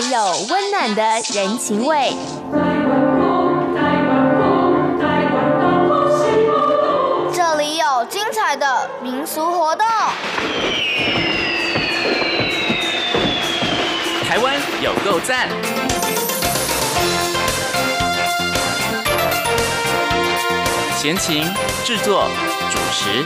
里有温暖的人情味，这里有精彩的民俗活动。台湾有够赞！闲情制作主持。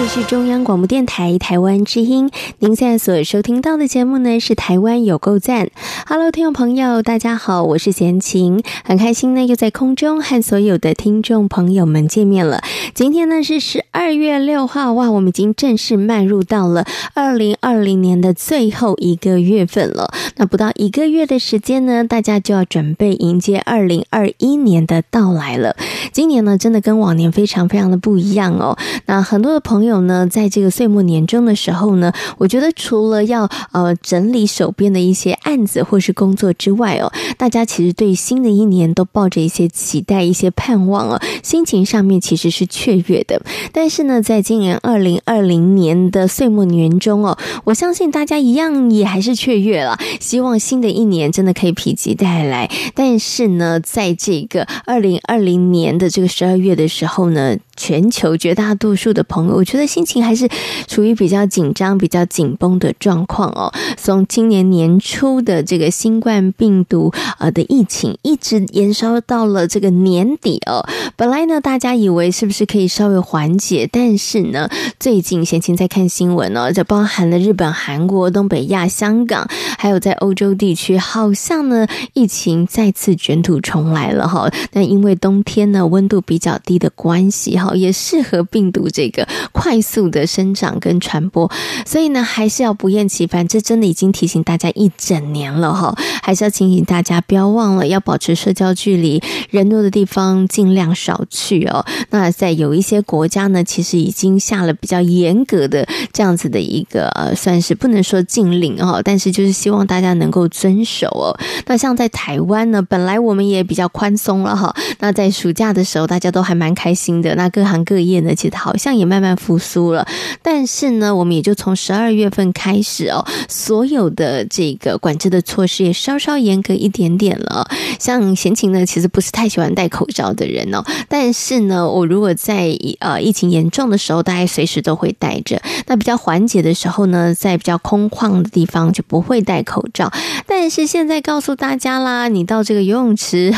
这是中央广播电台台湾之音，您现在所收听到的节目呢是《台湾有够赞》。Hello，听众朋友，大家好，我是闲情，很开心呢又在空中和所有的听众朋友们见面了。今天呢是十二月六号，哇，我们已经正式迈入到了二零二零年的最后一个月份了。那不到一个月的时间呢，大家就要准备迎接二零二一年的到来了。今年呢，真的跟往年非常非常的不一样哦。那很多的朋友。呢，在这个岁末年终的时候呢，我觉得除了要呃整理手边的一些案子或是工作之外哦，大家其实对新的一年都抱着一些期待、一些盼望哦，心情上面其实是雀跃的。但是呢，在今年二零二零年的岁末年中哦，我相信大家一样也还是雀跃了，希望新的一年真的可以否极泰来。但是呢，在这个二零二零年的这个十二月的时候呢，全球绝大多数的朋友，我觉得心情还是处于比较紧张、比较紧绷的状况哦。从今年年初的这个新冠病毒呃的疫情，一直延烧到了这个年底哦。本来呢，大家以为是不是可以稍微缓解，但是呢，最近闲情在看新闻哦，这包含了日本、韩国、东北亚、香港，还有在欧洲地区，好像呢疫情再次卷土重来了哈。那因为冬天呢温度比较低的关系哈。也适合病毒这个快速的生长跟传播，所以呢，还是要不厌其烦。这真的已经提醒大家一整年了哈，还是要提醒大家不要忘了要保持社交距离，人多的地方尽量少去哦。那在有一些国家呢，其实已经下了比较严格的这样子的一个呃，算是不能说禁令哦，但是就是希望大家能够遵守哦。那像在台湾呢，本来我们也比较宽松了哈。那在暑假的时候，大家都还蛮开心的。那各行各业呢，其实好像也慢慢复苏了。但是呢，我们也就从十二月份开始哦，所有的这个管制的措施也稍稍严格一点点了。像闲情呢，其实不是太喜欢戴口罩的人哦。但是呢，我如果在呃疫情严重的时候，大概随时都会戴着。那比较缓解的时候呢，在比较空旷的地方就不会戴口罩。但是现在告诉大家啦，你到这个游泳池，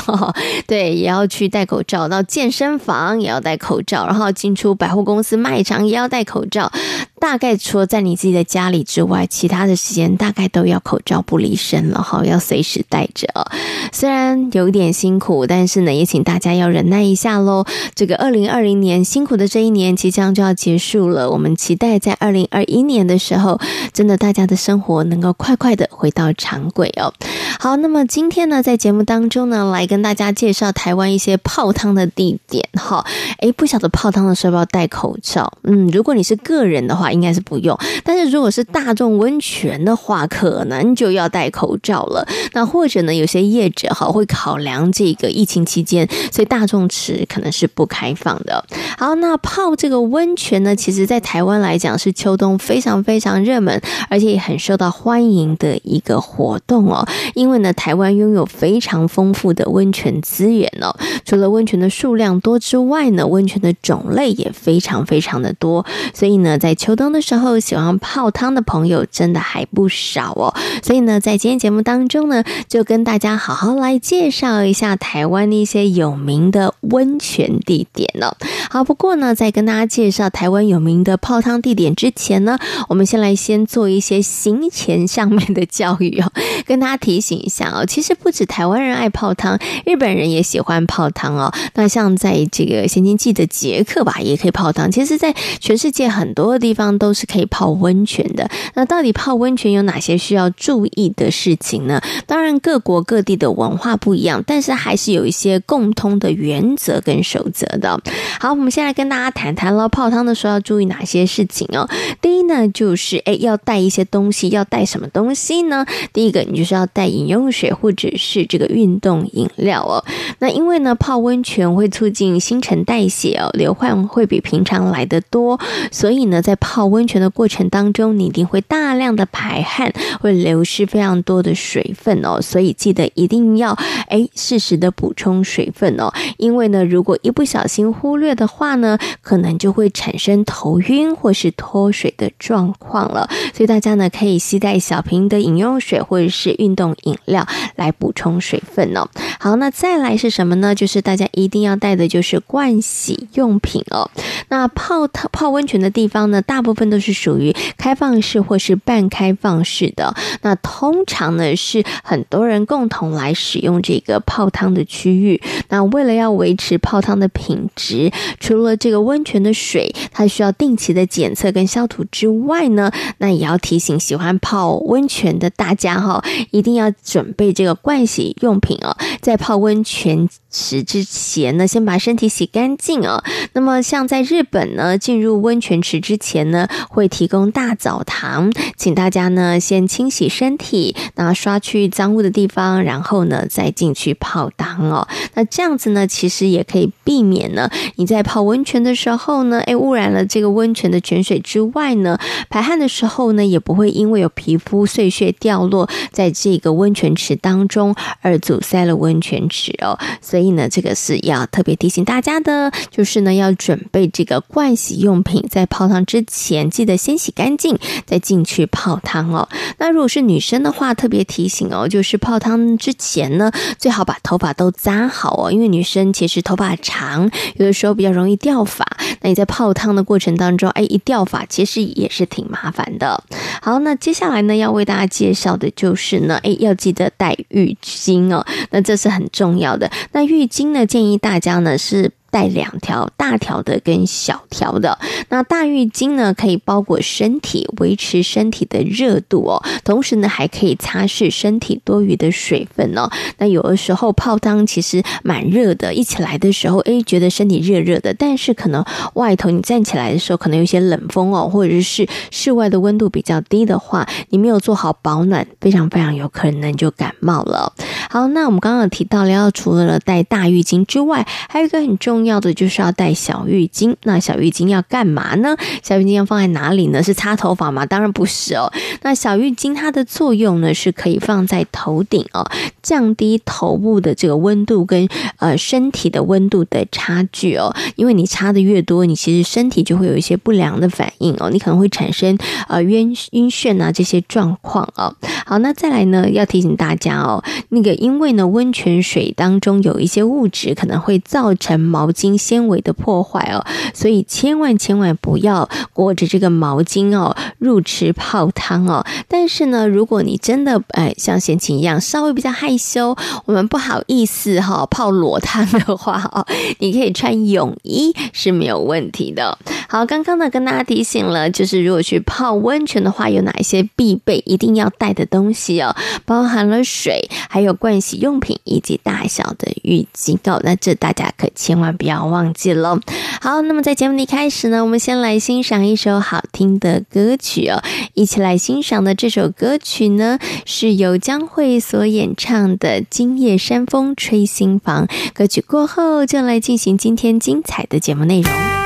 对，也要去戴口罩；到健身房也要戴口罩。然后进出百货公司、卖场也要戴口罩。大概除了在你自己的家里之外，其他的时间大概都要口罩不离身了哈，要随时戴着。虽然有一点辛苦，但是呢，也请大家要忍耐一下喽。这个二零二零年辛苦的这一年即将就要结束了，我们期待在二零二一年的时候，真的大家的生活能够快快的回到常轨哦。好，那么今天呢，在节目当中呢，来跟大家介绍台湾一些泡汤的地点哈。诶，不晓得泡汤的时候要不要戴口罩？嗯，如果你是个人的话。应该是不用，但是如果是大众温泉的话，可能就要戴口罩了。那或者呢，有些业者哈会考量这个疫情期间，所以大众池可能是不开放的。好，那泡这个温泉呢，其实在台湾来讲是秋冬非常非常热门，而且也很受到欢迎的一个活动哦。因为呢，台湾拥有非常丰富的温泉资源哦，除了温泉的数量多之外呢，温泉的种类也非常非常的多，所以呢，在秋冬。的时候喜欢泡汤的朋友真的还不少哦，所以呢，在今天节目当中呢，就跟大家好好来介绍一下台湾的一些有名的温泉地点哦。好，不过呢，在跟大家介绍台湾有名的泡汤地点之前呢，我们先来先做一些行前上面的教育哦，跟大家提醒一下哦，其实不止台湾人爱泡汤，日本人也喜欢泡汤哦。那像在这个闲情记的捷克吧，也可以泡汤。其实，在全世界很多的地方。都是可以泡温泉的。那到底泡温泉有哪些需要注意的事情呢？当然，各国各地的文化不一样，但是还是有一些共通的原则跟守则的。好，我们先来跟大家谈谈了，泡汤的时候要注意哪些事情哦。第一呢，就是诶，要带一些东西，要带什么东西呢？第一个，你就是要带饮用水或者是这个运动饮料哦。那因为呢，泡温泉会促进新陈代谢哦，流汗会比平常来的多，所以呢，在泡泡温泉的过程当中，你一定会大量的排汗，会流失非常多的水分哦，所以记得一定要哎适时的补充水分哦，因为呢，如果一不小心忽略的话呢，可能就会产生头晕或是脱水的状况了。所以大家呢可以携带小瓶的饮用水或者是运动饮料来补充水分哦。好，那再来是什么呢？就是大家一定要带的就是盥洗用品哦。那泡泡温泉的地方呢，大部分都是属于开放式或是半开放式的。那通常呢是很多人共同来使用这个泡汤的区域。那为了要维持泡汤的品质，除了这个温泉的水它需要定期的检测跟消毒之外呢，那也要提醒喜欢泡温泉的大家哈，一定要准备这个盥洗用品哦，在泡温泉池之前呢，先把身体洗干净哦。那么像在日本呢，进入温泉池之前呢，会提供大澡堂，请大家呢先清洗身体，那刷去脏污的地方，然后呢再进去泡汤哦。那这样子呢，其实也可以避免呢你在泡温泉的时候呢，诶，污染了这个温泉的泉水之外呢，排汗的时候呢，也不会因为有皮肤碎屑掉落在这个温泉池当中而阻塞了温泉池哦。所以以呢，这个是要特别提醒大家的，就是呢要准备这个盥洗用品，在泡汤之前记得先洗干净，再进去泡汤哦。那如果是女生的话，特别提醒哦，就是泡汤之前呢，最好把头发都扎好哦，因为女生其实头发长，有的时候比较容易掉发。那你在泡汤的过程当中，哎，一掉发其实也是挺麻烦的。好，那接下来呢，要为大家介绍的就是呢，哎，要记得带浴巾哦，那这是很重要的。那浴巾呢，建议大家呢是。带两条大条的跟小条的，那大浴巾呢，可以包裹身体，维持身体的热度哦，同时呢还可以擦拭身体多余的水分哦。那有的时候泡汤其实蛮热的，一起来的时候诶，觉得身体热热的，但是可能外头你站起来的时候可能有些冷风哦，或者是室外的温度比较低的话，你没有做好保暖，非常非常有可能就感冒了。好，那我们刚刚提到了，要除了带大浴巾之外，还有一个很重。重要的就是要带小浴巾。那小浴巾要干嘛呢？小浴巾要放在哪里呢？是擦头发吗？当然不是哦。那小浴巾它的作用呢，是可以放在头顶哦，降低头部的这个温度跟呃身体的温度的差距哦。因为你擦的越多，你其实身体就会有一些不良的反应哦，你可能会产生呃晕晕眩啊这些状况哦。好，那再来呢，要提醒大家哦，那个因为呢温泉水当中有一些物质可能会造成毛。巾纤维的破坏哦，所以千万千万不要裹着这个毛巾哦入池泡汤哦。但是呢，如果你真的哎像贤琴一样稍微比较害羞，我们不好意思哈、泡裸汤的话哦，你可以穿泳衣是没有问题的。好，刚刚呢跟大家提醒了，就是如果去泡温泉的话，有哪一些必备一定要带的东西哦，包含了水，还有盥洗用品以及大小的浴巾哦。那这大家可千万。不要忘记了。好，那么在节目的一开始呢，我们先来欣赏一首好听的歌曲哦。一起来欣赏的这首歌曲呢，是由江蕙所演唱的《今夜山风吹心房》。歌曲过后，就来进行今天精彩的节目内容。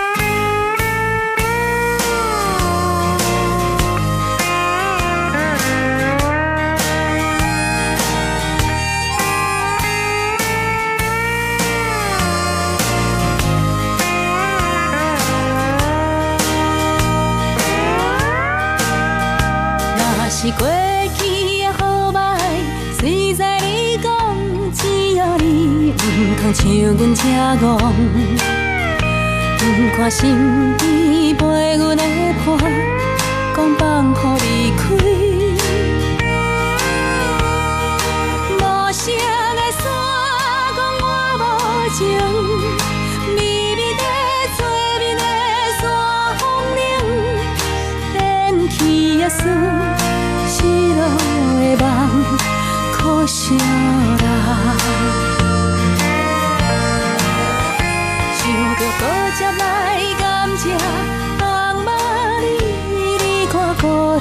通像阮这样，不看身边陪阮的伴，讲放予离开，无声的山讲我无情，微微的做面的山风铃，连起也算。的梦，可惜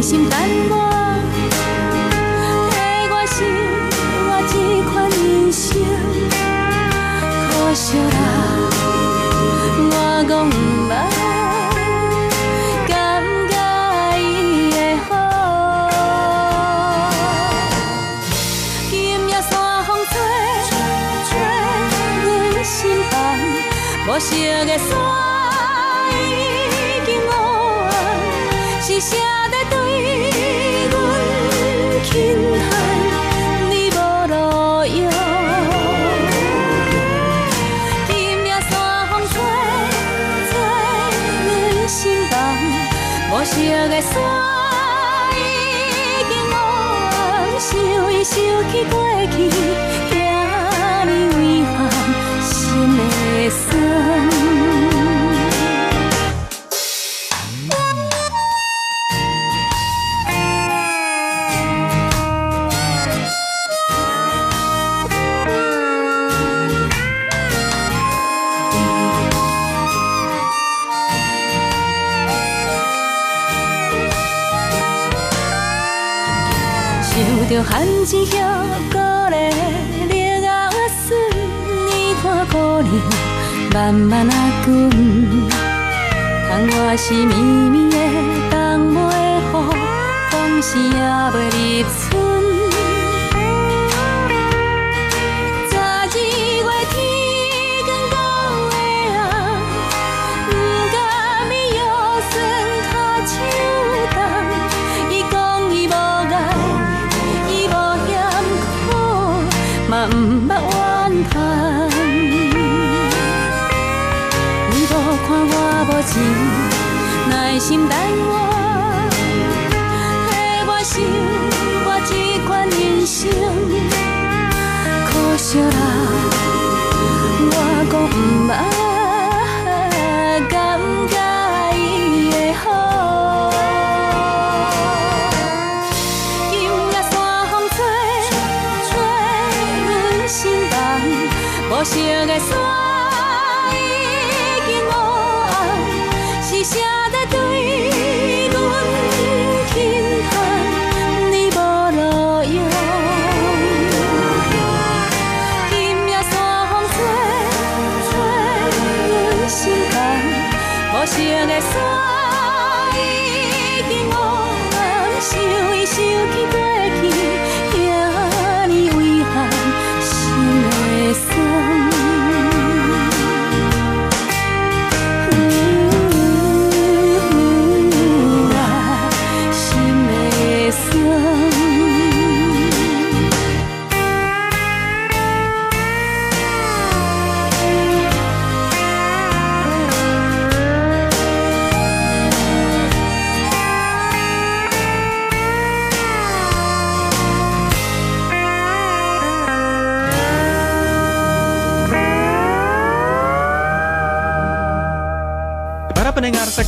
钱，日头。我，替我想我这款人生，可惜啦，我讲毋捌。感觉伊的好，今夜山风吹吹阮心房，无色的山。是谁的山已经黑，想伊想起过去，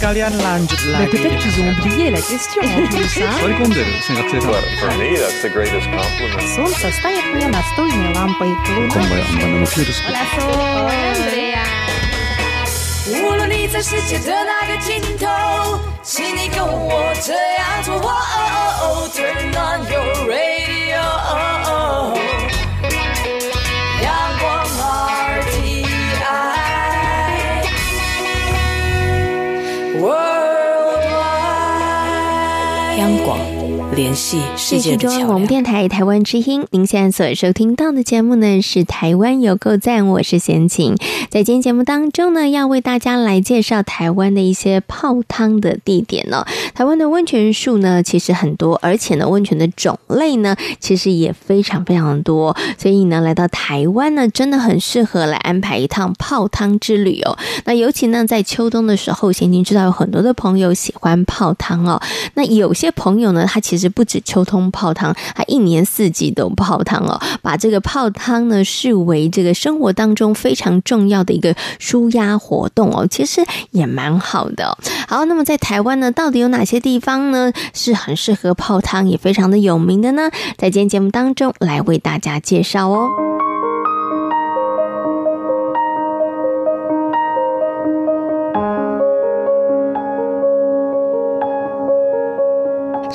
Sekalian lanjut lagi. Peut-être qu'ils ont oublié la question en plus. Sorry, sengat saya Well, for me, that's the greatest compliment. Солнце стоит мне настольной лампой. Konbanwa ang banana virus. 无论你在世界的哪个尽头，请你跟我这样做。Turn on your radio. 广。联系世界中央广播电台台湾之音，您现在所收听到的节目呢是台湾有够赞，我是贤琴。在今天节目当中呢，要为大家来介绍台湾的一些泡汤的地点呢。台湾的温泉数呢其实很多，而且呢温泉的种类呢其实也非常非常多，所以呢来到台湾呢真的很适合来安排一趟泡汤之旅哦。那尤其呢在秋冬的时候，贤琴知道有很多的朋友喜欢泡汤哦。那有些朋友呢，他其实不止秋冬泡汤，还一年四季都泡汤哦，把这个泡汤呢视为这个生活当中非常重要的一个舒压活动哦，其实也蛮好的。好，那么在台湾呢，到底有哪些地方呢是很适合泡汤，也非常的有名的呢？在今天节目当中来为大家介绍哦。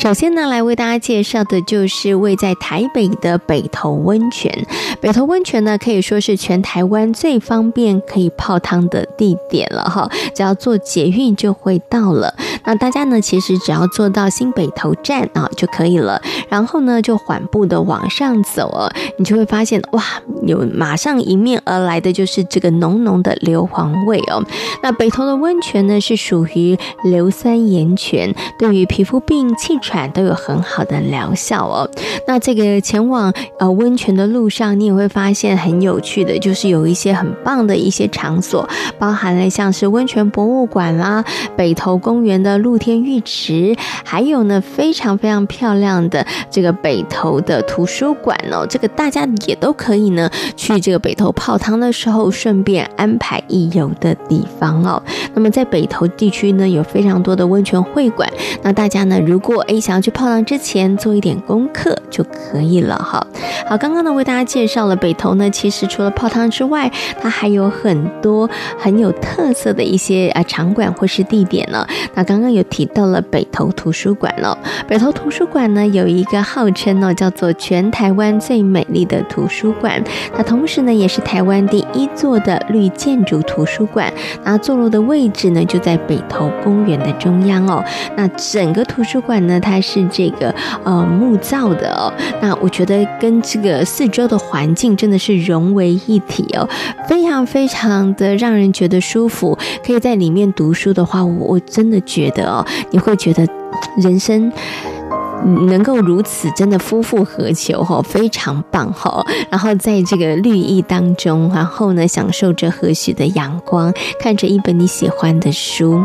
首先呢，来为大家介绍的就是位在台北的北投温泉。北投温泉呢，可以说是全台湾最方便可以泡汤的地点了哈，只要坐捷运就会到了。那大家呢，其实只要坐到新北投站啊就可以了，然后呢就缓步的往上走哦，你就会发现哇，有马上迎面而来的就是这个浓浓的硫磺味哦。那北投的温泉呢，是属于硫酸盐泉，对于皮肤病、气喘都有很好的疗效哦。那这个前往呃温泉的路上，你也会发现很有趣的，就是有一些很棒的一些场所，包含了像是温泉博物馆啦、北投公园的露天浴池，还有呢非常非常漂亮的这个北投的图书馆哦。这个大家也都可以呢去这个北投泡汤的时候，顺便安排一游的地方哦。那么在北投地区呢，有非常多的温泉会馆，那大家呢如果诶想要去泡汤之前做一点功课就可以了哈。好，刚刚呢为大家介绍了北投呢，其实除了泡汤之外，它还有很多很有特色的一些啊场馆或是地点呢。那刚刚有提到了北投图书馆了，北投图书馆呢有一个号称呢叫做全台湾最美丽的图书馆，它同时呢也是台湾第一座的绿建筑图书馆，那坐落的位置呢就在北投公园的中央哦。那整个图书馆呢，它是这个呃木造的哦。那我觉得跟这个四周的环境真的是融为一体哦，非常非常的让人觉得舒服。可以在里面读书的话，我我真的觉的哦，你会觉得人生能够如此，真的夫复何求哈，非常棒哈。然后在这个绿意当中，然后呢，享受着和煦的阳光，看着一本你喜欢的书。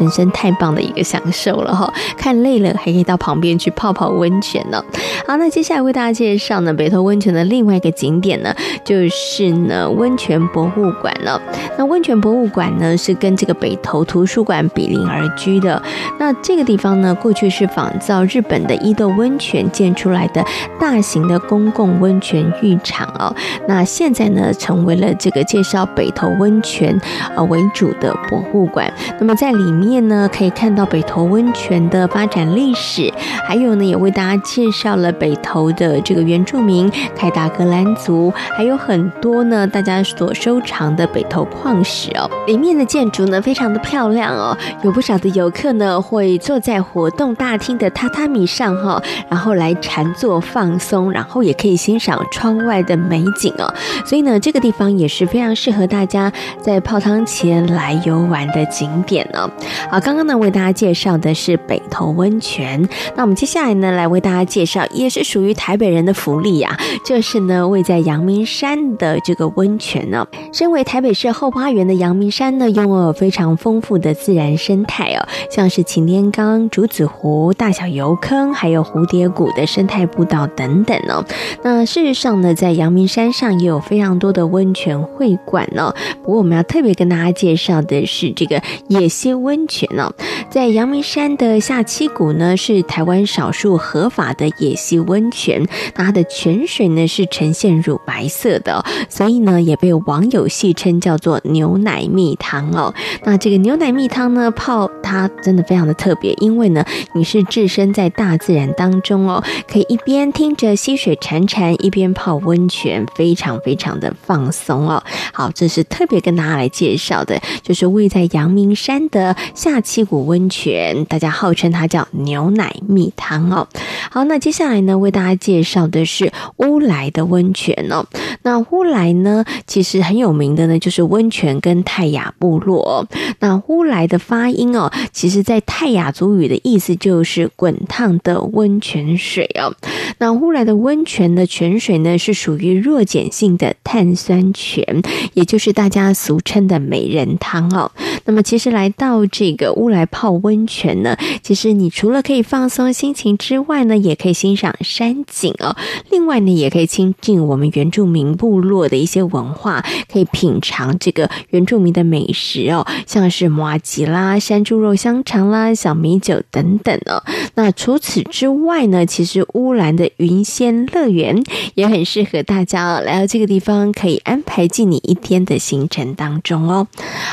人生太棒的一个享受了哈！看累了还可以到旁边去泡泡温泉呢。好，那接下来为大家介绍呢北投温泉的另外一个景点呢，就是呢温泉博物馆了。那温泉博物馆呢是跟这个北投图书馆比邻而居的。那这个地方呢过去是仿造日本的伊豆温泉建出来的大型的公共温泉浴场哦。那现在呢成为了这个介绍北投温泉呃为主的博物馆。那么在里面。里面呢可以看到北投温泉的发展历史，还有呢也为大家介绍了北投的这个原住民凯达格兰族，还有很多呢大家所收藏的北投矿石哦。里面的建筑呢非常的漂亮哦，有不少的游客呢会坐在活动大厅的榻榻米上哈，然后来禅坐放松，然后也可以欣赏窗外的美景哦。所以呢这个地方也是非常适合大家在泡汤前来游玩的景点呢。好，刚刚呢为大家介绍的是北投温泉，那我们接下来呢来为大家介绍，也是属于台北人的福利呀，就是呢位在阳明山的这个温泉呢。身为台北市后花园的阳明山呢，拥有非常丰富的自然生态哦，像是擎天岗、竹子湖、大小油坑，还有蝴蝶谷的生态步道等等哦。那事实上呢，在阳明山上也有非常多的温泉会馆哦。不过我们要特别跟大家介绍的是这个野溪温。温泉哦，在阳明山的下七谷呢，是台湾少数合法的野溪温泉。那它的泉水呢是呈现乳白色的，所以呢也被网友戏称叫做牛奶蜜汤哦。那这个牛奶蜜汤呢，泡它真的非常的特别，因为呢你是置身在大自然当中哦，可以一边听着溪水潺潺，一边泡温泉，非常非常的放松哦。好，这是特别跟大家来介绍的，就是位在阳明山的。下七股温泉，大家号称它叫牛奶蜜汤哦。好，那接下来呢，为大家介绍的是乌来的温泉哦。那乌来呢，其实很有名的呢，就是温泉跟泰雅部落。那乌来的发音哦，其实在泰雅族语的意思就是滚烫的温泉水哦。那乌来的温泉的泉水呢，是属于弱碱性的碳酸泉，也就是大家俗称的美人汤哦。那么，其实来到这个乌来泡温泉呢，其实你除了可以放松心情之外呢，也可以欣赏山景哦。另外呢，也可以亲近我们原住民部落的一些文化，可以品尝这个原住民的美食哦，像是麻吉啦、山猪肉香肠啦、小米酒等等哦。那除此之外呢，其实乌兰的云仙乐园也很适合大家哦，来到这个地方可以安排进你一天的行程当中哦。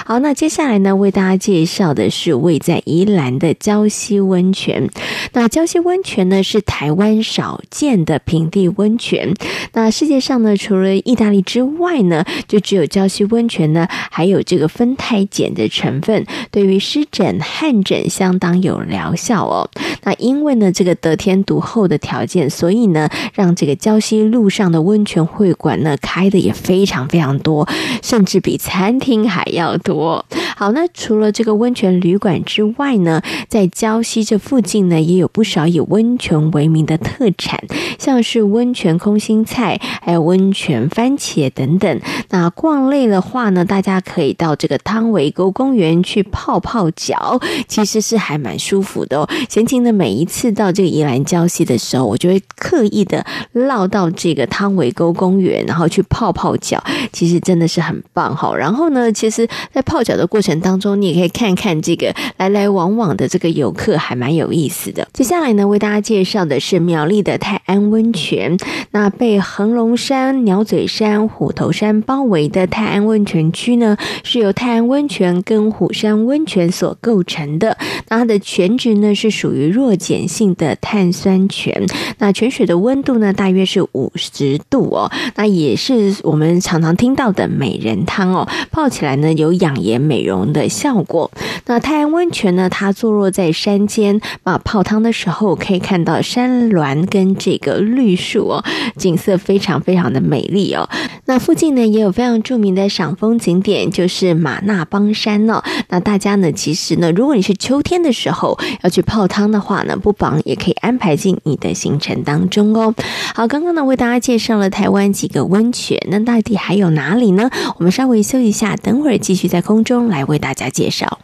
好，那接下来那，为大家介绍的是位在宜兰的礁溪温泉。那礁溪温泉呢，是台湾少见的平地温泉。那世界上呢，除了意大利之外呢，就只有礁溪温泉呢，还有这个酚酞碱的成分，对于湿疹、汗疹相当有疗效哦。那因为呢，这个得天独厚的条件，所以呢，让这个礁溪路上的温泉会馆呢，开的也非常非常多，甚至比餐厅还要多。好，那除了这个温泉旅馆之外呢，在礁溪这附近呢，也有不少以温泉为名的特产，像是温泉空心菜，还有温泉番茄等等。那逛累的话呢，大家可以到这个汤围沟公园去泡泡脚，其实是还蛮舒服的哦。闲情呢每一次到这个宜兰礁溪的时候，我就会刻意的绕到这个汤围沟公园，然后去泡泡脚，其实真的是很棒哈。然后呢，其实，在泡脚的过程当中，你也可以看看这个来来往往的这个游客，还蛮有意思的。接下来呢，为大家介绍的是苗栗的泰安温泉。那被横龙山、鸟嘴山、虎头山包围的泰安温泉区呢，是由泰安温泉跟虎山温泉所构成的。那它的泉质呢，是属于弱碱性的碳酸泉。那泉水的温度呢，大约是五十度哦。那也是我们常常听到的美人汤哦，泡起来呢，有养颜美容的效果。那太阳温泉呢，它坐落在山间，啊，泡汤的时候可以看到山峦跟这个绿树哦，景色非常非常的美丽哦。那附近呢，也有非常著名的赏风景点，就是马那邦山哦。那大家呢，其实呢，如果你是秋天的时候要去泡汤的话话呢，不妨也可以安排进你的行程当中哦。好，刚刚呢，为大家介绍了台湾几个温泉，那到底还有哪里呢？我们稍微休息一下，等会儿继续在空中来为大家介绍。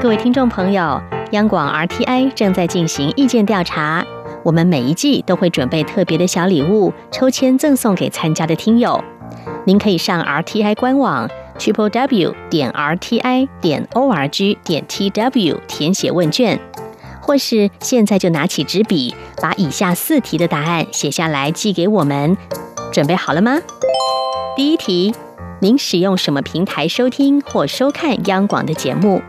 各位听众朋友，央广 RTI 正在进行意见调查，我们每一季都会准备特别的小礼物，抽签赠送给参加的听友。您可以上 RTI 官网 triple w 点 rti 点 org 点 tw 填写问卷，或是现在就拿起纸笔，把以下四题的答案写下来寄给我们。准备好了吗？第一题，您使用什么平台收听或收看央广的节目？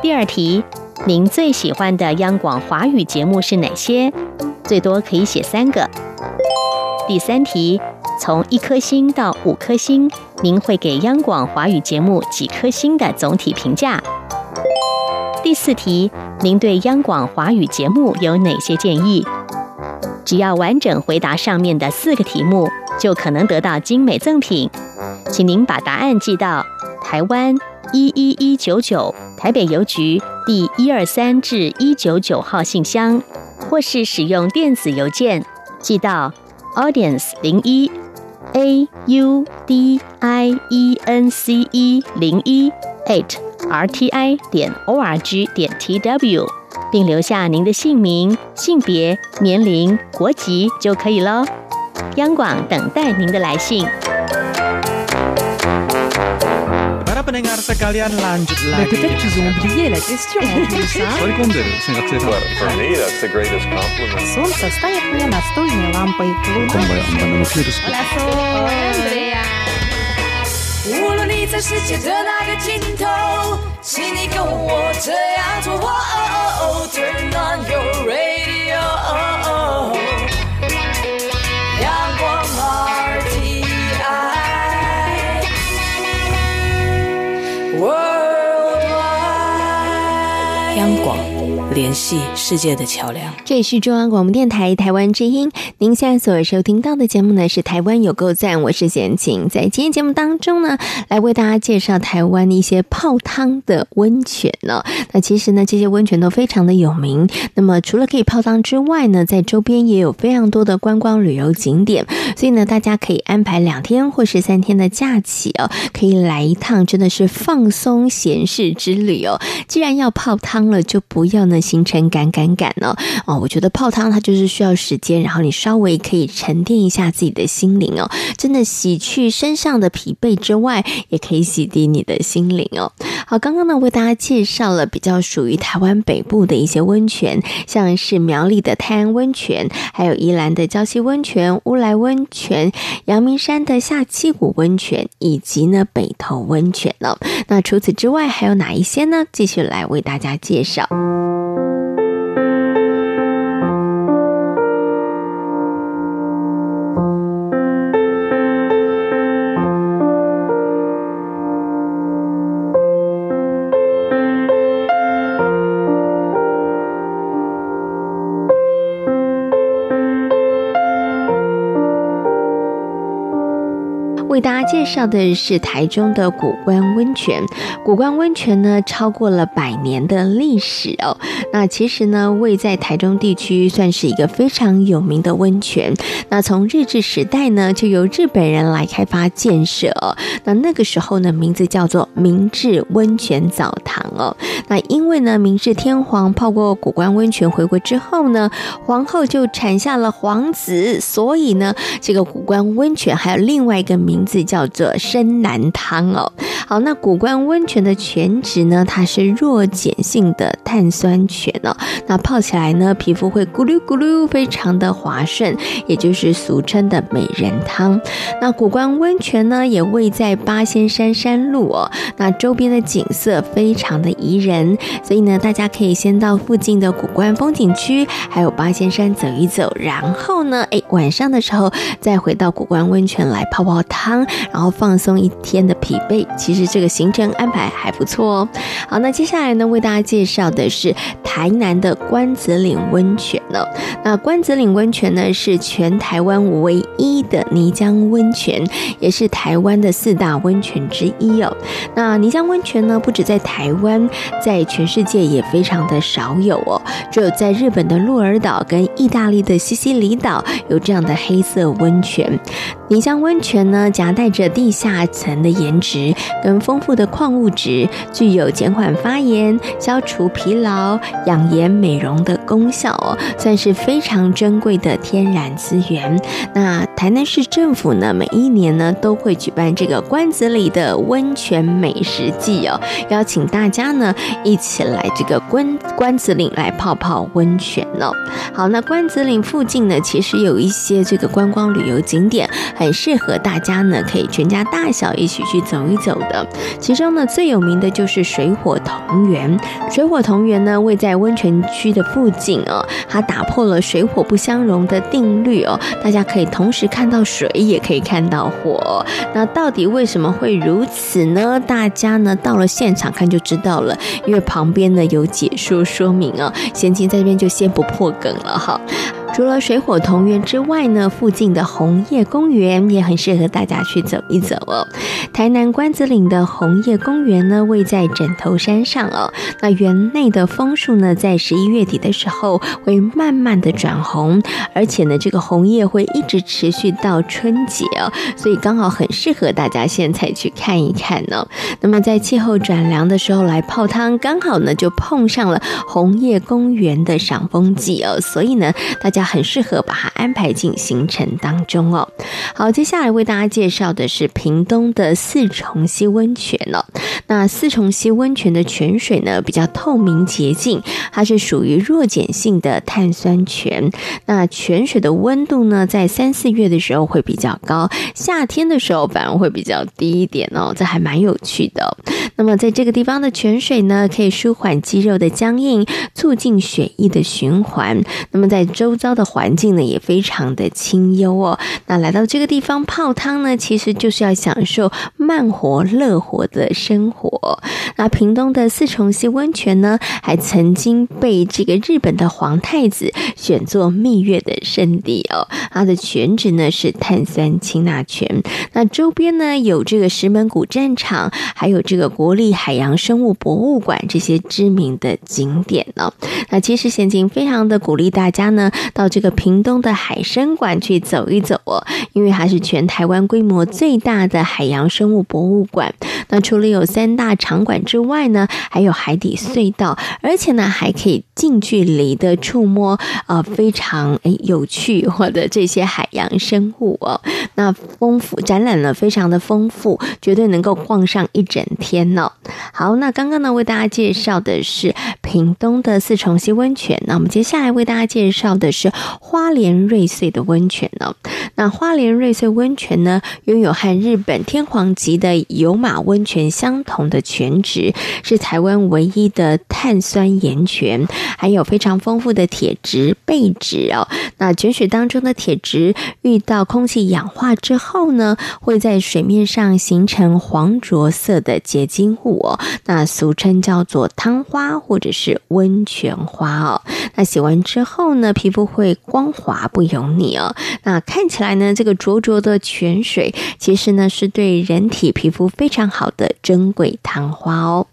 第二题，您最喜欢的央广华语节目是哪些？最多可以写三个。第三题，从一颗星到五颗星，您会给央广华语节目几颗星的总体评价？第四题，您对央广华语节目有哪些建议？只要完整回答上面的四个题目，就可能得到精美赠品。请您把答案寄到台湾一一一九九台北邮局第一二三至一九九号信箱，或是使用电子邮件寄到 audience 零一 a u d i e n c e 零一 at r t i 点 o r g 点 t w。并留下您的姓名、性别、年龄、国籍就可以喽。央广等待您的来信。无论你在世界的哪个尽头，请你跟我这样做。Turn on your radio， 央广。联系世界的桥梁。这里是中央广播电台台湾之音，您现在所收听到的节目呢是《台湾有够赞》，我是贤琴。在今天节目当中呢，来为大家介绍台湾一些泡汤的温泉呢。那其实呢，这些温泉都非常的有名。那么除了可以泡汤之外呢，在周边也有非常多的观光旅游景点，所以呢，大家可以安排两天或是三天的假期哦，可以来一趟，真的是放松闲适之旅哦。既然要泡汤了，就不要呢。呢行程赶赶赶呢，哦，我觉得泡汤它就是需要时间，然后你稍微可以沉淀一下自己的心灵哦，真的洗去身上的疲惫之外，也可以洗涤你的心灵哦。好，刚刚呢为大家介绍了比较属于台湾北部的一些温泉，像是苗栗的泰安温泉，还有宜兰的礁溪温泉、乌来温泉、阳明山的下七股温泉，以及呢北投温泉哦。那除此之外还有哪一些呢？继续来为大家介绍。为大家介绍的是台中的古关温泉。古关温泉呢，超过了百年的历史哦。那其实呢，位在台中地区，算是一个非常有名的温泉。那从日治时代呢，就由日本人来开发建设哦。那那个时候呢，名字叫做明治温泉澡堂哦。那因为呢，明治天皇泡过古关温泉回国之后呢，皇后就产下了皇子，所以呢，这个古关温泉还有另外一个名。字叫做深南汤哦。好，那古关温泉的泉质呢，它是弱碱性的碳酸泉哦。那泡起来呢，皮肤会咕噜咕噜，非常的滑顺，也就是俗称的美人汤。那古关温泉呢，也位在八仙山山路哦。那周边的景色非常的宜人，所以呢，大家可以先到附近的古关风景区，还有八仙山走一走，然后呢，哎，晚上的时候再回到古关温泉来泡泡汤。然后放松一天的疲惫，其实这个行程安排还不错哦。好，那接下来呢，为大家介绍的是台南的关子岭温泉呢。那关子岭温泉呢，是全台湾唯一的泥浆温泉，也是台湾的四大温泉之一哦。那泥浆温泉呢，不止在台湾，在全世界也非常的少有哦。只有在日本的鹿儿岛跟意大利的西西里岛有这样的黑色温泉。泥浆温泉呢，夹带着地下层的盐值跟丰富的矿物质，具有减缓发炎、消除疲劳、养颜美容的功效哦，算是非常珍贵的天然资源。那台南市政府呢，每一年呢都会举办这个关子岭的温泉美食季哦，邀请大家呢一起来这个关关子岭来泡泡温泉哦。好，那关子岭附近呢，其实有一些这个观光旅游景点。很适合大家呢，可以全家大小一起去走一走的。其中呢，最有名的就是水火同源。水火同源呢，位在温泉区的附近哦，它打破了水火不相容的定律哦。大家可以同时看到水，也可以看到火。那到底为什么会如此呢？大家呢到了现场看就知道了，因为旁边呢有解说说明哦。贤琴在这边就先不破梗了哈。除了水火同源之外呢，附近的红叶公园也很适合大家去走一走哦。台南关子岭的红叶公园呢，位在枕头山上哦。那园内的枫树呢，在十一月底的时候会慢慢的转红，而且呢，这个红叶会一直持续到春节哦，所以刚好很适合大家现在去看一看呢。那么在气候转凉的时候来泡汤，刚好呢就碰上了红叶公园的赏枫季哦，所以呢，大家。很适合把它安排进行程当中哦。好，接下来为大家介绍的是屏东的四重溪温泉了。那四重溪温泉的泉水呢，比较透明洁净，它是属于弱碱性的碳酸泉。那泉水的温度呢，在三四月的时候会比较高，夏天的时候反而会比较低一点哦。这还蛮有趣的。那么在这个地方的泉水呢，可以舒缓肌肉的僵硬，促进血液的循环。那么在周遭的环境呢，也非常的清幽哦。那来到这个地方泡汤呢，其实就是要享受慢活乐活的生活。那屏东的四重溪温泉呢，还曾经被这个日本的皇太子选作蜜月的圣地哦。它的泉质呢是碳酸氢钠泉。那周边呢有这个石门古战场，还有这个国立海洋生物博物馆这些知名的景点呢。那其实贤琴非常的鼓励大家呢。到这个屏东的海生馆去走一走哦，因为它是全台湾规模最大的海洋生物博物馆。那除了有三大场馆之外呢，还有海底隧道，而且呢还可以近距离的触摸呃非常诶有趣或者这些海洋生物哦。那丰富展览呢非常的丰富，绝对能够逛上一整天呢、哦。好，那刚刚呢为大家介绍的是屏东的四重溪温泉，那我们接下来为大家介绍的是花莲瑞穗的温泉呢。那花莲瑞穗温泉呢，拥有和日本天皇级的有马温泉相同的泉质，是台湾唯一的碳酸盐泉，还有非常丰富的铁质、贝质哦。那泉水当中的铁质遇到空气氧化之后呢，会在水面上形成黄浊色的结晶物哦，那俗称叫做汤花或者是温泉花哦。那洗完之后呢，皮肤会光滑不油腻哦。那看起来呢，这个灼灼的泉水其实呢是对人体皮肤非常好的珍贵汤花哦。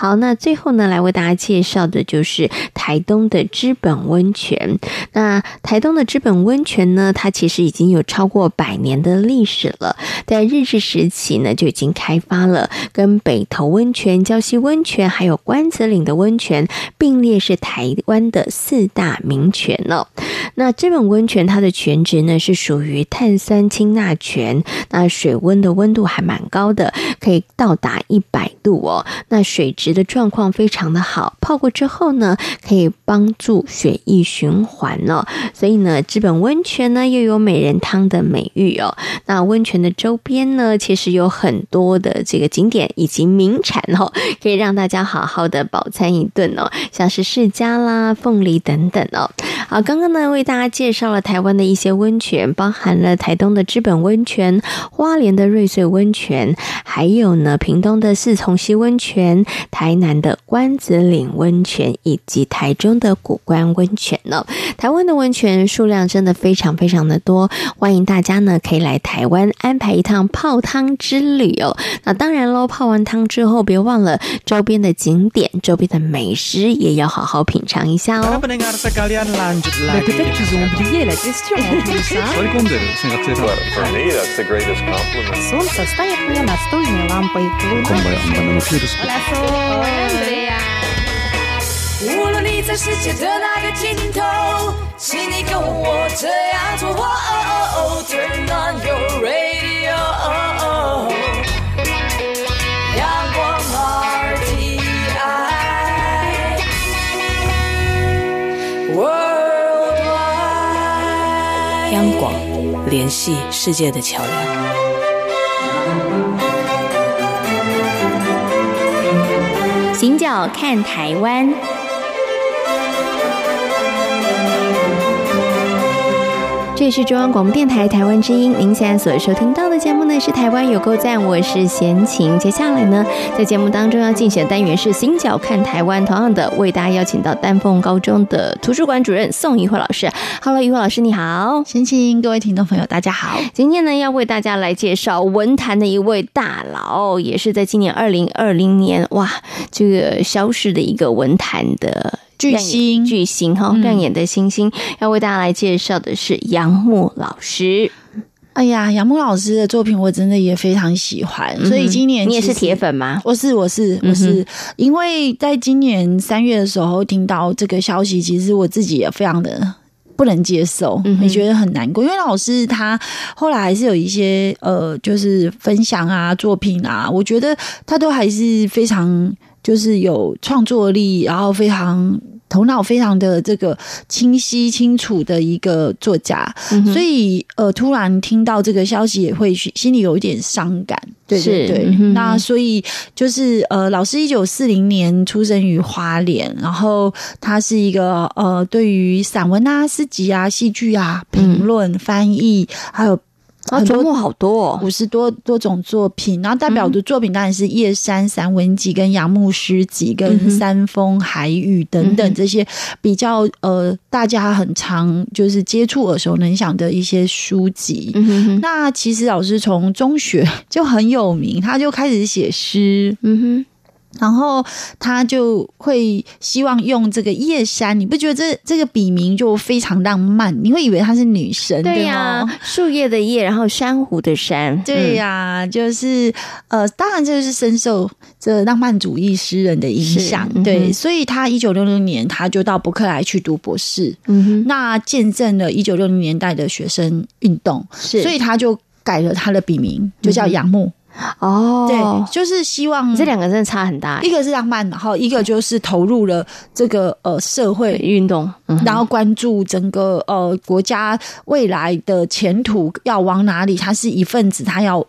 好，那最后呢，来为大家介绍的就是台东的知本温泉。那台东的知本温泉呢，它其实已经有超过百年的历史了，在日治时期呢就已经开发了，跟北投温泉、礁溪温泉还有关子岭的温泉并列是台湾的四大名泉哦。那知本温泉它的泉质呢是属于碳酸氢钠泉，那水温的温度还蛮高的，可以到达一百度哦。那水质的状况非常的好，泡过之后呢，可以帮助血液循环哦。所以呢，知本温泉呢又有美人汤的美誉哦。那温泉的周边呢，其实有很多的这个景点以及名产哦，可以让大家好好的饱餐一顿哦，像是释迦啦、凤梨等等哦。好，刚刚呢为大家介绍了台湾的一些温泉，包含了台东的知本温泉、花莲的瑞穗温泉，还有呢屏东的四重溪温泉、台南的关子岭温泉以及台中的古关温泉呢。台湾的温泉数量真的非常非常的多，欢迎大家呢可以来台湾安排一趟泡汤之旅哦。那当然喽，泡完汤之后，别忘了周边的景点、周边的美食也要好好品尝一下哦。无论你在世界的哪个尽头，请你跟我这样做。哦哦哦 Turn on your radio，阳光 RTI Worldwide，央广联系世界的桥梁。行脚看台湾。这里是中央广播电台台湾之音，您现在所收听到的节目呢是台湾有够赞，我是贤琴。接下来呢，在节目当中要进行的单元是“新角看台湾”，同样的为大家邀请到丹凤高中的图书馆主任宋怡慧老师。Hello，怡慧老师你好，贤琴，各位听众朋友大家好。今天呢要为大家来介绍文坛的一位大佬，也是在今年二零二零年哇，这个消失的一个文坛的。巨星，巨星哈，亮眼的星星，嗯、要为大家来介绍的是杨牧老师。哎呀，杨牧老师的作品我真的也非常喜欢，嗯、所以今年你也是铁粉吗？我是，我是，我是，嗯、因为在今年三月的时候听到这个消息，其实我自己也非常的不能接受，也、嗯、觉得很难过，因为老师他后来还是有一些呃，就是分享啊，作品啊，我觉得他都还是非常。就是有创作力，然后非常头脑非常的这个清晰清楚的一个作家，嗯、所以呃，突然听到这个消息也会心里有一点伤感。对对对，嗯、那所以就是呃，老师一九四零年出生于花莲，然后他是一个呃，对于散文啊、诗集啊、戏剧啊、评论、嗯、翻译还有。啊，着墨好多哦，五十多多种作品，然后代表的作品当然是《叶山散文集》跟《杨牧诗集》跟《山风海雨》等等这些比较呃大家很常就是接触耳熟能详的一些书籍。那其实老师从中学 就很有名，他就开始写诗。嗯哼。然后他就会希望用这个叶山，你不觉得这这个笔名就非常浪漫？你会以为她是女神，对呀，树叶的叶，然后珊瑚的珊，对呀，就是呃，当然这个是深受这浪漫主义诗人的影响，对，所以他一九六六年他就到伯克莱去读博士，嗯哼，那见证了一九六零年代的学生运动，是，所以他就改了他的笔名，就叫杨牧。哦，对，就是希望这两个真的差很大，一个是浪漫，然后一个就是投入了这个呃社会运动，嗯、然后关注整个呃国家未来的前途要往哪里，他是一份子，他要。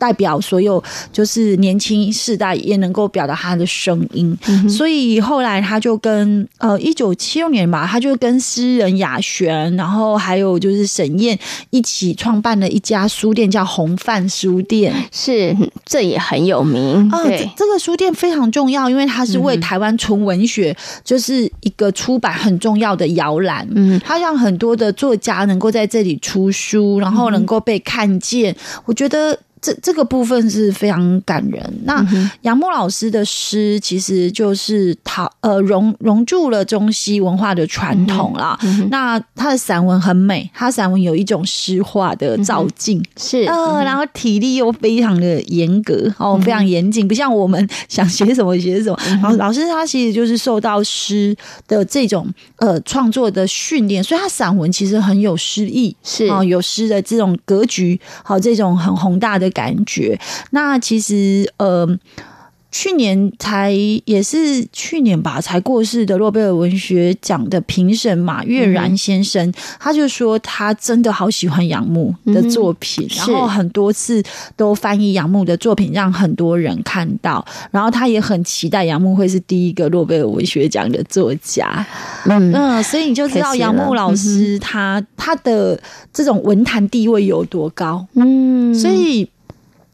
代表所有就是年轻世代也能够表达他的声音，嗯、所以后来他就跟呃一九七六年吧，他就跟诗人雅璇，然后还有就是沈燕一起创办了一家书店，叫红范书店，是这也很有名。哦、对、呃，这个书店非常重要，因为它是为台湾纯文学就是一个出版很重要的摇篮。嗯，它让很多的作家能够在这里出书，然后能够被看见。嗯、我觉得。这这个部分是非常感人。那杨牧老师的诗其实就是陶呃融融入了中西文化的传统啦。嗯、那他的散文很美，他散文有一种诗化的造境，是呃，然后体力又非常的严格哦，非常严谨，不像我们想写什么写什么。然后老师他其实就是受到诗的这种呃创作的训练，所以他散文其实很有诗意，是哦，有诗的这种格局，好这种很宏大的。感觉，那其实呃，去年才也是去年吧，才过世的诺贝尔文学奖的评审马悦然先生，嗯、他就说他真的好喜欢杨牧的作品，嗯、然后很多次都翻译杨牧的作品，让很多人看到，然后他也很期待杨牧会是第一个诺贝尔文学奖的作家。嗯，嗯，所以你就知道杨牧老师他、嗯、他的这种文坛地位有多高。嗯，所以。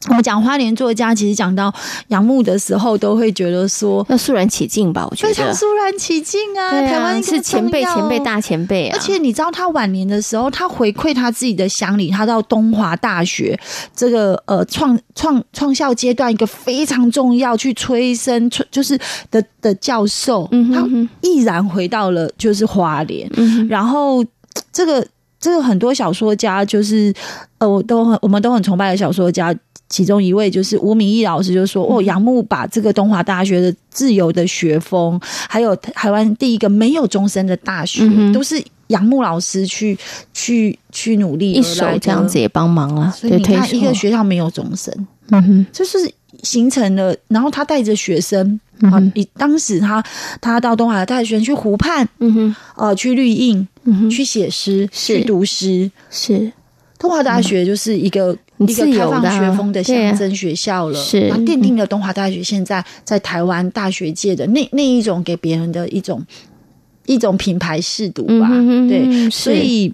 我们讲花莲作家，其实讲到杨牧的时候，都会觉得说要肃然起敬吧。我觉得非常肃然起敬啊！啊台湾是前辈、前辈、大前辈啊！而且你知道，他晚年的时候，他回馈他自己的乡里，他到东华大学这个呃创创创校阶段一个非常重要去催生就是的的教授，嗯、哼哼他毅然回到了就是花莲，嗯、然后这个这个很多小说家就是呃，我都很我们都很崇拜的小说家。其中一位就是吴明义老师，就说：“哦，杨牧把这个东华大学的自由的学风，还有台湾第一个没有终身的大学，嗯、都是杨牧老师去去去努力，一手这样子也帮忙了。所以你看，一个学校没有终身，嗯哼，就是形成了。然后他带着学生啊，以、嗯、当时他他到东华大学去湖畔，嗯哼，呃，去绿印，嗯哼，去写诗，去读诗，是。东华大学就是一个。”一个开放学风的象征学校了，是奠定了东华大学现在在台湾大学界的那那一种给别人的一种一种品牌试读吧，嗯、对，所以。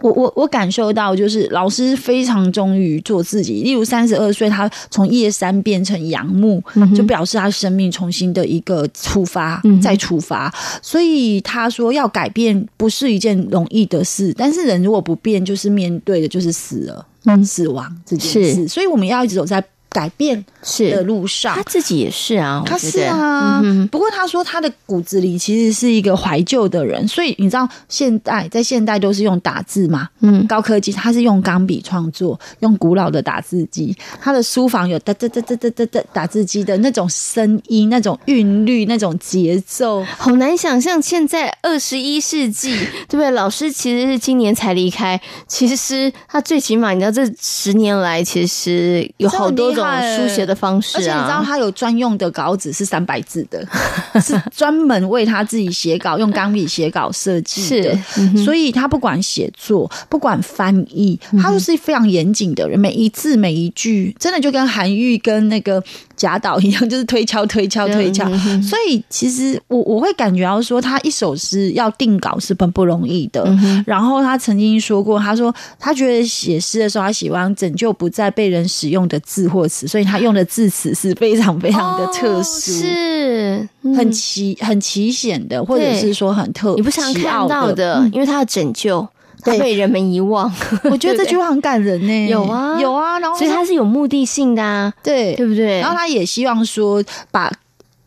我我我感受到，就是老师非常忠于做自己。例如三十二岁，他从叶山变成杨木，就表示他生命重新的一个出发，嗯、再出发。所以他说要改变不是一件容易的事，但是人如果不变，就是面对的就是死了，嗯、死亡这件事。是所以我们要一直走在。改变是的路上，他自己也是啊，他是啊。嗯、不过他说他的骨子里其实是一个怀旧的人，所以你知道现代在现代都是用打字嘛，嗯，高科技，他是用钢笔创作，用古老的打字机，他的书房有哒哒哒哒哒哒哒打字机的那种声音、那种韵律、那种节奏，好难想象。现在二十一世纪，对不对？老师其实是今年才离开，其实他最起码你知道这十年来，其实有好多种。书写的方式、啊，而且你知道他有专用的稿纸是三百字的，是专门为他自己写稿用钢笔写稿设计的，嗯、所以他不管写作，不管翻译，他都是非常严谨的人，每一字每一句，真的就跟韩愈跟那个贾岛一样，就是推敲推敲 推敲。嗯、所以其实我我会感觉到说，他一首诗要定稿是很不容易的。嗯、然后他曾经说过，他说他觉得写诗的时候，他喜欢拯救不再被人使用的字或。所以他用的字词是非常非常的特殊，是很奇很奇险的，或者是说很特，你不常看到的，因为他要拯救，他被人们遗忘。我觉得这句话很感人呢。有啊，有啊，然后所以他是有目的性的啊，对，对不对？然后他也希望说把。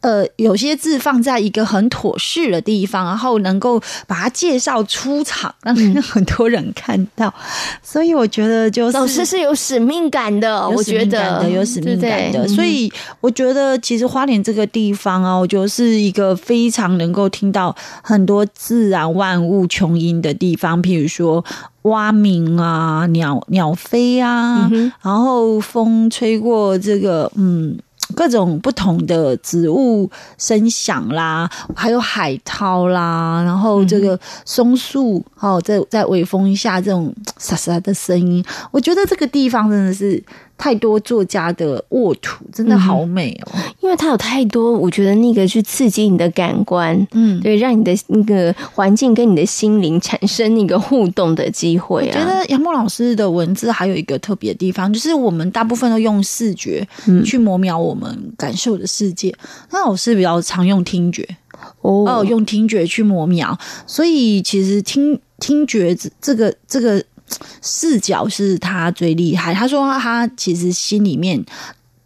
呃，有些字放在一个很妥适的地方，然后能够把它介绍出场，让很多人看到。嗯、所以我觉得，就是老师是有使命感的，我觉得有使命感的。所以我觉得，其实花莲这个地方啊，我觉得是一个非常能够听到很多自然万物穷音的地方，譬如说蛙鸣啊、鸟鸟飞啊，嗯、然后风吹过这个，嗯。各种不同的植物声响啦，还有海涛啦，然后这个松树哦，在在微风下这种沙沙的声音，我觉得这个地方真的是。太多作家的沃土真的好美哦，因为它有太多，我觉得那个去刺激你的感官，嗯，对，让你的那个环境跟你的心灵产生那个互动的机会啊。我觉得杨牧老师的文字还有一个特别的地方，就是我们大部分都用视觉去磨描我们感受的世界，那老师比较常用听觉。哦，用听觉去磨描，所以其实听听觉这这个这个。视角是他最厉害。他说他其实心里面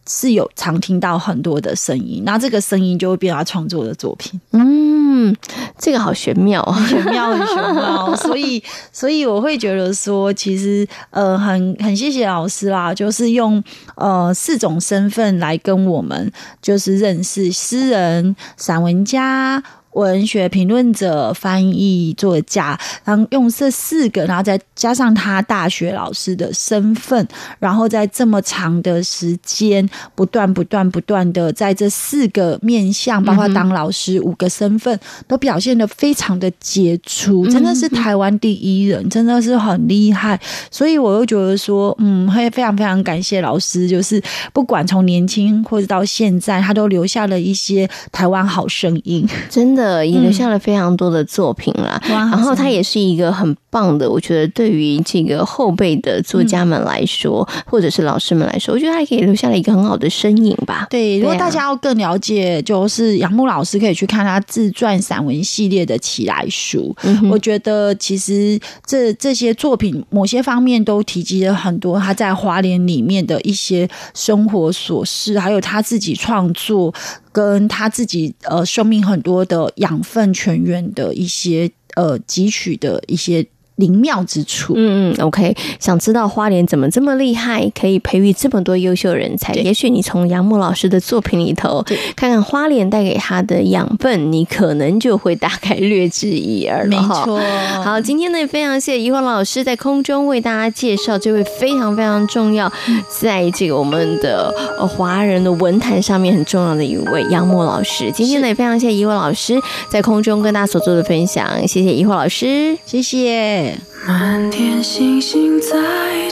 是有常听到很多的声音，那这个声音就会变成他创作的作品。嗯，这个好玄妙，玄妙，很玄妙。所以，所以我会觉得说，其实呃，很很谢谢老师啦，就是用呃四种身份来跟我们就是认识诗人、散文家。文学评论者、翻译作家，然后用这四个，然后再加上他大学老师的身份，然后在这么长的时间，不断、不断、不断的在这四个面向，包括当老师五个身份，都表现的非常的杰出，真的是台湾第一人，真的是很厉害。所以我又觉得说，嗯，会非常非常感谢老师，就是不管从年轻或者到现在，他都留下了一些台湾好声音，真的。的也留下了非常多的作品啦，嗯、然后他也是一个很棒的，我觉得对于这个后辈的作家们来说，嗯、或者是老师们来说，我觉得他可以留下了一个很好的身影吧。对，如果大家要更了解，就是杨牧老师可以去看他自传散文系列的起来书。嗯、我觉得其实这这些作品某些方面都提及了很多他在花莲里面的一些生活琐事，还有他自己创作。跟他自己呃生命很多的养分泉源的一些呃汲取的一些。灵妙之处，嗯嗯，OK，想知道花莲怎么这么厉害，可以培育这么多优秀人才？也许你从杨牧老师的作品里头，看看花莲带给他的养分，你可能就会大概略知一二了。没错，好，今天呢，非常谢谢怡华老师在空中为大家介绍这位非常非常重要，在这个我们的华人的文坛上面很重要的一位杨牧老师。今天呢，也非常谢谢怡华老师在空中跟大家所做的分享，谢谢怡华老师，谢谢。满天星星在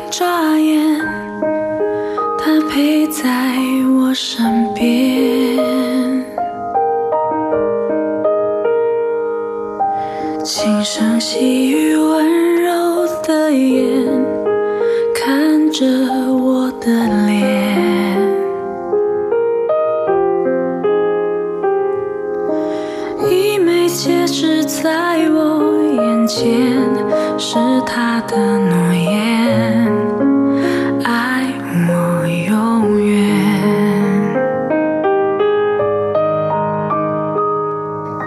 眨眼，它陪在我身边。轻声细语，温柔的眼，看着我的脸。一枚戒指在我眼前。是他的诺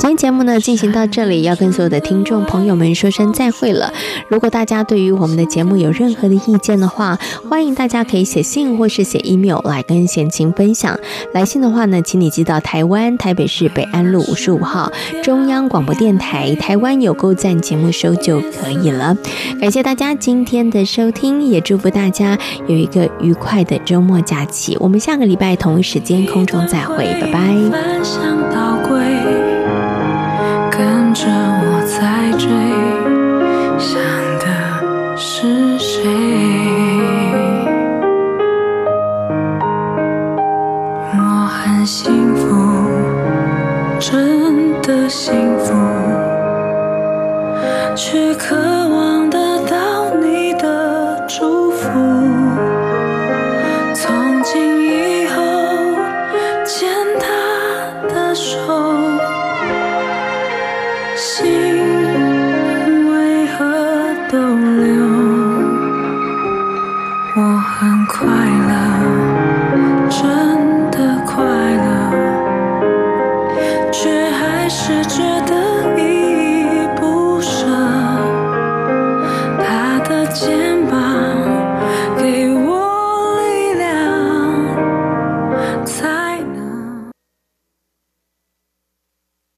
今天节目呢进行到这里，要跟所有的听众朋友们说声再会了。如果大家对于我们的节目有任何的意见的话，欢迎大家可以写信或是写 email 来跟贤琴分享。来信的话呢，请你寄到台湾台北市北安路五十五号中央广播电台台湾有够赞节目收就可以了。感谢大家今天的收听，也祝福大家有一个愉快的周末假期。我们下个礼拜同一时间空中再会，拜拜。时刻。